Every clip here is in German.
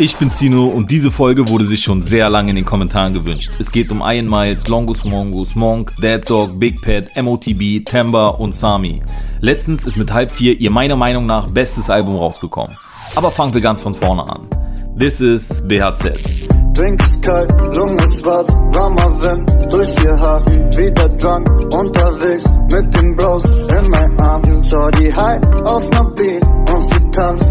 Ich bin Zino und diese Folge wurde sich schon sehr lange in den Kommentaren gewünscht. Es geht um Iron Miles, Longus Mongus, Monk, Dead Dog, Big Pet, MOTB, Temba und Sami. Letztens ist mit halb vier ihr meiner Meinung nach bestes Album rausgekommen. Aber fangen wir ganz von vorne an. This is BHZ. Drink ist kalt, Lunge schwarz, warmer Wind durch ihr Haar. Wieder drunk, unterwegs mit den Bros in mein Arm. Schau die high auf ner Beat tanzt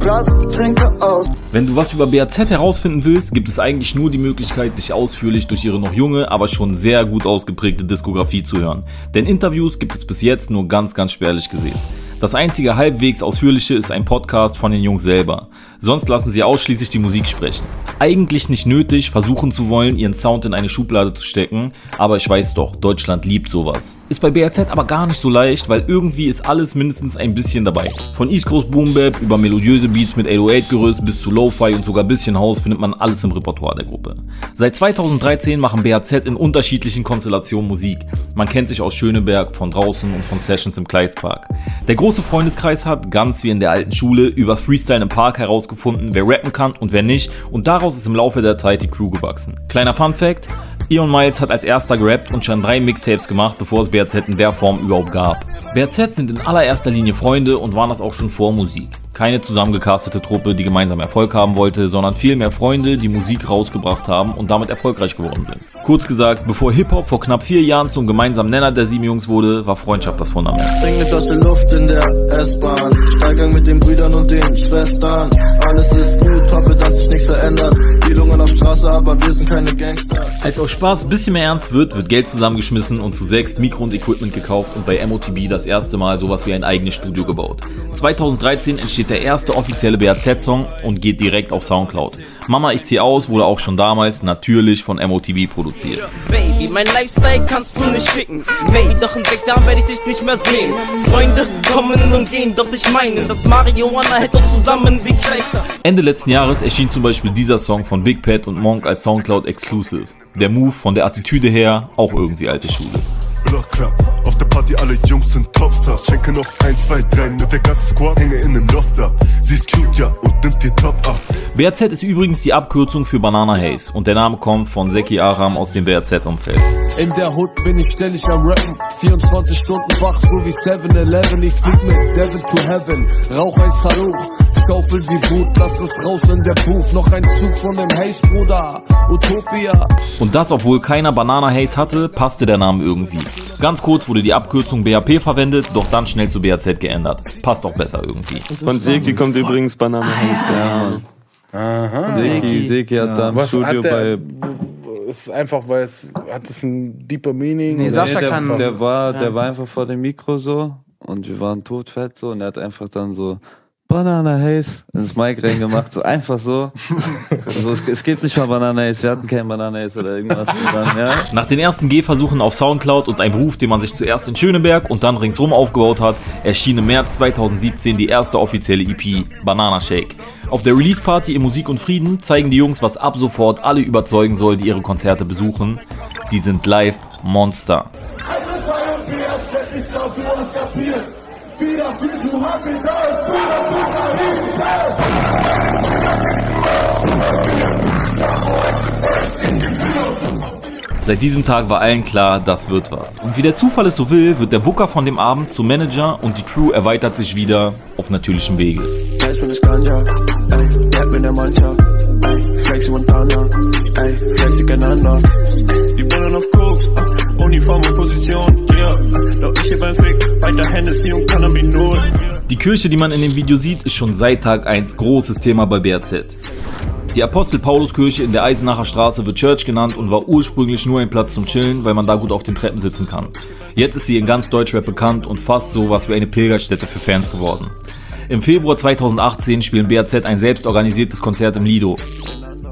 Glas, trinke aus. Wenn du was über BAZ herausfinden willst, gibt es eigentlich nur die Möglichkeit, dich ausführlich durch ihre noch junge, aber schon sehr gut ausgeprägte Diskografie zu hören. Denn Interviews gibt es bis jetzt nur ganz, ganz spärlich gesehen. Das einzige halbwegs ausführliche ist ein Podcast von den Jungs selber. Sonst lassen sie ausschließlich die Musik sprechen. Eigentlich nicht nötig, versuchen zu wollen, ihren Sound in eine Schublade zu stecken, aber ich weiß doch, Deutschland liebt sowas. Ist bei BRZ aber gar nicht so leicht, weil irgendwie ist alles mindestens ein bisschen dabei. Von East Coast Boom Bap über melodiöse Beats mit 808-Gerüst bis zu Lo-Fi und sogar bisschen House findet man alles im Repertoire der Gruppe. Seit 2013 machen BHZ in unterschiedlichen Konstellationen Musik. Man kennt sich aus Schöneberg, von draußen und von Sessions im Kleistpark. Der große Freundeskreis hat, ganz wie in der alten Schule, übers Freestyle im Park herausgefunden, wer rappen kann und wer nicht und daraus ist im Laufe der Zeit die Crew gewachsen. Kleiner Fun Fact, Ion Miles hat als erster gerappt und schon drei Mixtapes gemacht, bevor es BRZ in der Form überhaupt gab. BRZ sind in allererster Linie Freunde und waren das auch schon vor Musik. Keine zusammengecastete Truppe, die gemeinsam Erfolg haben wollte, sondern vielmehr Freunde, die Musik rausgebracht haben und damit erfolgreich geworden sind. Kurz gesagt, bevor Hip-Hop vor knapp vier Jahren zum gemeinsamen Nenner der sieben Jungs wurde, war Freundschaft das Fundament. Bring eine Flasche Luft in der S-Bahn. Steigang mit den Brüdern und den Schwestern. Alles ist gut, hoffe, dass sich nichts verändert. Die Lungen auf Straße, aber wir sind keine Gangster. Als aus Spaß ein bisschen mehr ernst wird, wird Geld zusammengeschmissen und zu sechs Mikro und Equipment gekauft und bei MOTB das erste Mal sowas wie ein eigenes Studio gebaut. 2013 entsteht der erste offizielle BAZ-Song und geht direkt auf Soundcloud. Mama, ich zieh aus wurde auch schon damals natürlich von MOTB produziert. Baby, mein Lifestyle kannst du nicht ficken. Maybe doch in sechs Jahren werde ich dich nicht mehr sehen. Freunde kommen und gehen, doch ich meine, dass Marihuana hält uns zusammen wie Kleister. Ende letzten Jahres erschien zum Beispiel dieser Song von Big Pet und Monk als Soundcloud Exclusive. Der Move von der Attitüde her auch irgendwie alte Schule. Block. Auf der Party alle Jungs sind Topstars. Schenke noch 1, 2, 3 mit der ganzen Squad. Hänge in dem Loft ab. Sie ist cute, ja, und nimmt dir Top ab. BRZ ist übrigens die Abkürzung für Banana Haze und der Name kommt von Seki Aram aus dem BRZ-Umfeld. In der Hood bin ich ständig am Rappen. 24 Stunden wach, so wie 7-Eleven. Ich flieg mit Devil to Heaven. Rauch ein Saruch. Schaufel die Wut, lass es raus in der Booth. Noch ein Zug von dem Haze, Bruder. Utopia. Und das, obwohl keiner Banana Haze hatte, passte der Name irgendwie. Ganz kurz wurde die Abkürzung BAP verwendet, doch dann schnell zu BAZ geändert. Passt auch besser irgendwie. Von Seki kommt übrigens Banane Haze. Ja, Mann. Seki, Seki hat da im Was Studio bei. ist einfach, weil es hat es ein deeper Meaning. Nee, Sascha der, kann- der war, Ja. der war einfach vor dem Mikro so und wir waren todfett so und er hat einfach dann so Banana Haze ins Mic reingemacht, so einfach so. so es, es gibt nicht mal Banana Haze, wir hatten keinen Banana Haze oder irgendwas zusammen, ja. Nach den ersten Gehversuchen auf Soundcloud und einem Ruf, den man sich zuerst in Schöneberg und dann ringsrum aufgebaut hat, erschien im März 2017 die erste offizielle EP, Banana Shake. Auf der Release-Party im Musik und Frieden zeigen die Jungs, was ab sofort alle überzeugen soll, die ihre Konzerte besuchen. Die sind live Monster. Seit diesem Tag war allen klar, das wird was. Und wie der Zufall es so will, wird der Booker von dem Abend zum Manager und die Crew erweitert sich wieder auf natürlichem Wege. Die ah. Die Kirche, die man in dem Video sieht, ist schon seit Tag 1 großes Thema bei BRZ. Die Apostel-Paulus-Kirche in der Eisenacher Straße wird Church genannt und war ursprünglich nur ein Platz zum Chillen, weil man da gut auf den Treppen sitzen kann. Jetzt ist sie in ganz Deutschrap bekannt und fast so was wie eine Pilgerstätte für Fans geworden. Im Februar 2018 spielen BRZ ein selbstorganisiertes Konzert im Lido.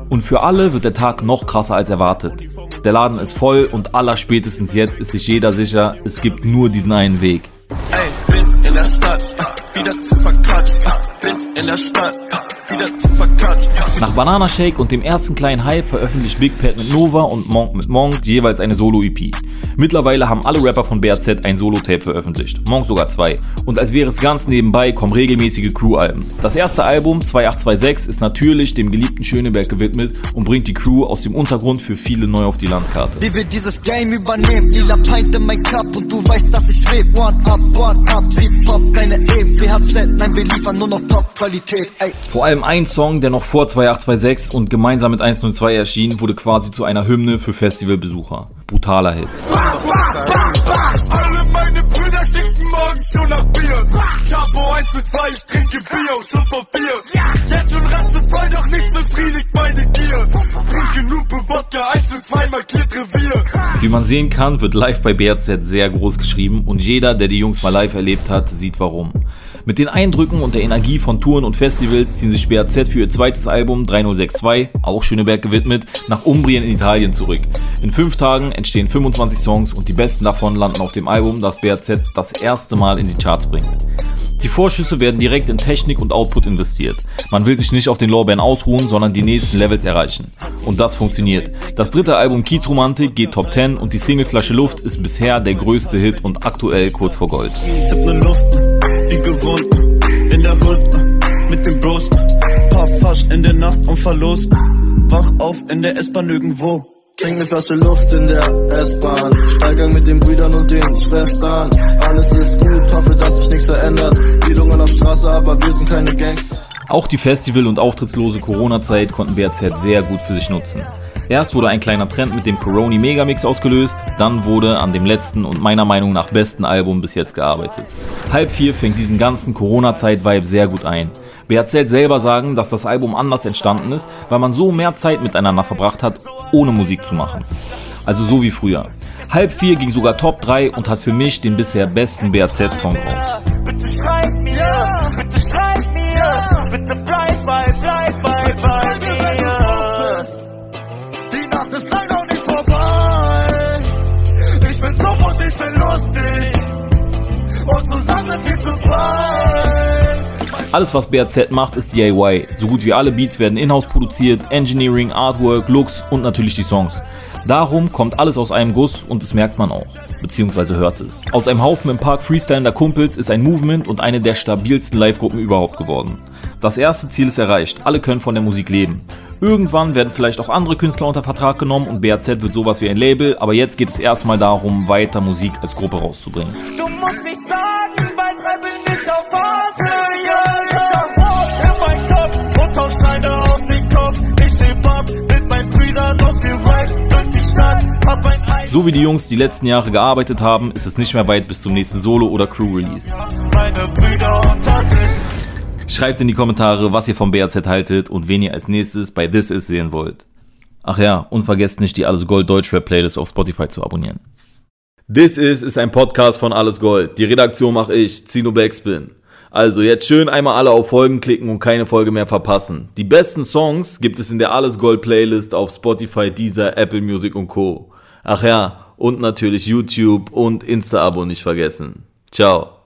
Und für alle wird der Tag noch krasser als erwartet. Der Laden ist voll und allerspätestens jetzt ist sich jeder sicher, es gibt nur diesen einen Weg. Ey, bin in der Stadt, wieder verquatscht, bin in der Stadt, wieder. Nach Banana Shake und dem ersten kleinen Hype veröffentlicht Big Pat mit Nova und Monk mit Monk jeweils eine Solo-EP. Mittlerweile haben alle Rapper von BRZ ein Solo-Tape veröffentlicht, Monk sogar zwei. Und als wäre es ganz nebenbei, kommen regelmäßige Crew-Alben. Das erste Album, 2826, ist natürlich dem geliebten Schöneberg gewidmet und bringt die Crew aus dem Untergrund für viele neu auf die Landkarte. Wie wir dieses Game übernehmen, lila Pint in mein Cup und du weißt, dass ich schweb. One up, one up, sie pop, keine. WHZ, nein, wir liefern nur noch Top-Qualität. Vor allem ein Song, der noch vor 2826 und gemeinsam mit 102 erschien, wurde quasi zu einer Hymne für Festivalbesucher. Brutaler Hit. Alle meine Brüder schicken morgen schon nach Bier. Chapo 1 zu 2, ich trinke Bier und schon vor vier. Jetzt schon raste voll, doch nicht befriedigt meine Gier. Trinke Nupe, Wodka 1 zu 2, markiert Revier. Wie man sehen kann, wird live bei BRZ sehr groß geschrieben und jeder, der die Jungs mal live erlebt hat, sieht warum. Mit den Eindrücken und der Energie von Touren und Festivals ziehen sich BRZ für ihr zweites Album 3062, auch Schöneberg gewidmet, nach Umbrien in Italien zurück. In fünf Tagen entstehen 25 Songs und die besten davon landen auf dem Album, das BRZ das erste Mal in die Charts bringt. Die Vorschüsse werden direkt in Technik und Output investiert. Man will sich nicht auf den Lorbeeren ausruhen, sondern die nächsten Levels erreichen. Und das funktioniert. Das dritte Album Kiezromantik geht Top 10 und die Single Flasche Luft ist bisher der größte Hit und aktuell kurz vor Gold. Wie gewohnt, in der Hut, mit dem Bros. Paar Fasch in der Nacht und Verlust. Wach auf in der S-Bahn irgendwo. Trink ne Flasche Luft in der S-Bahn. Steigang mit den Brüdern und den Schwestern. Alles ist gut, hoffe, dass sich nichts verändert. Wiedungen auf Straße, aber wir sind keine Gangster. Auch die Festival- und auftrittslose Corona-Zeit konnten BRZ sehr gut für sich nutzen. Erst wurde ein kleiner Trend mit dem Coroni Megamix ausgelöst, dann wurde an dem letzten und meiner Meinung nach besten Album bis jetzt gearbeitet. Halb vier fängt diesen ganzen Corona-Zeit-Vibe sehr gut ein. BRZ selber sagen, dass das Album anders entstanden ist, weil man so mehr Zeit miteinander verbracht hat, ohne Musik zu machen. Also so wie früher. Halb vier ging sogar Top 3 und hat für mich den bisher besten BRZ-Song raus. Bitte schreib mir, bitte schreib mir, bitte Alles, was BRZ macht, ist DIY. So gut wie alle Beats werden in-house produziert, Engineering, Artwork, Looks und natürlich die Songs. Darum kommt alles aus einem Guss und das merkt man auch, beziehungsweise hört es. Aus einem Haufen im Park freestylender Kumpels ist ein Movement und eine der stabilsten Live-Gruppen überhaupt geworden. Das erste Ziel ist erreicht, alle können von der Musik leben. Irgendwann werden vielleicht auch andere Künstler unter Vertrag genommen und BRZ wird sowas wie ein Label, aber jetzt geht es erstmal darum, weiter Musik als Gruppe rauszubringen. Du musst nicht sagen, drei bin ich auf Phase, ja, ja. In mein Kopf und hau Steine auf den Kopf. Ich heb ab mit meinen Brüdern und wir ride durch die Stadt. Hab ein Ei, So wie die Jungs die letzten Jahre gearbeitet haben, ist es nicht mehr weit bis zum nächsten Solo- oder Crew-Release. meine Brüder unter sich. Schreibt in die Kommentare, was ihr vom BRZ haltet und wen ihr als nächstes bei This Is sehen wollt. Ach ja, und vergesst nicht, die Alles Gold Deutschrap Playlist auf Spotify zu abonnieren. This Is ist ein Podcast von Alles Gold. Die Redaktion mache ich, Zino Backspin. Also jetzt schön einmal alle auf Folgen klicken und keine Folge mehr verpassen. Die besten Songs gibt es in der Alles Gold Playlist auf Spotify, Deezer, Apple Music und Co. Ach ja, und natürlich YouTube und Insta-Abo nicht vergessen. Ciao.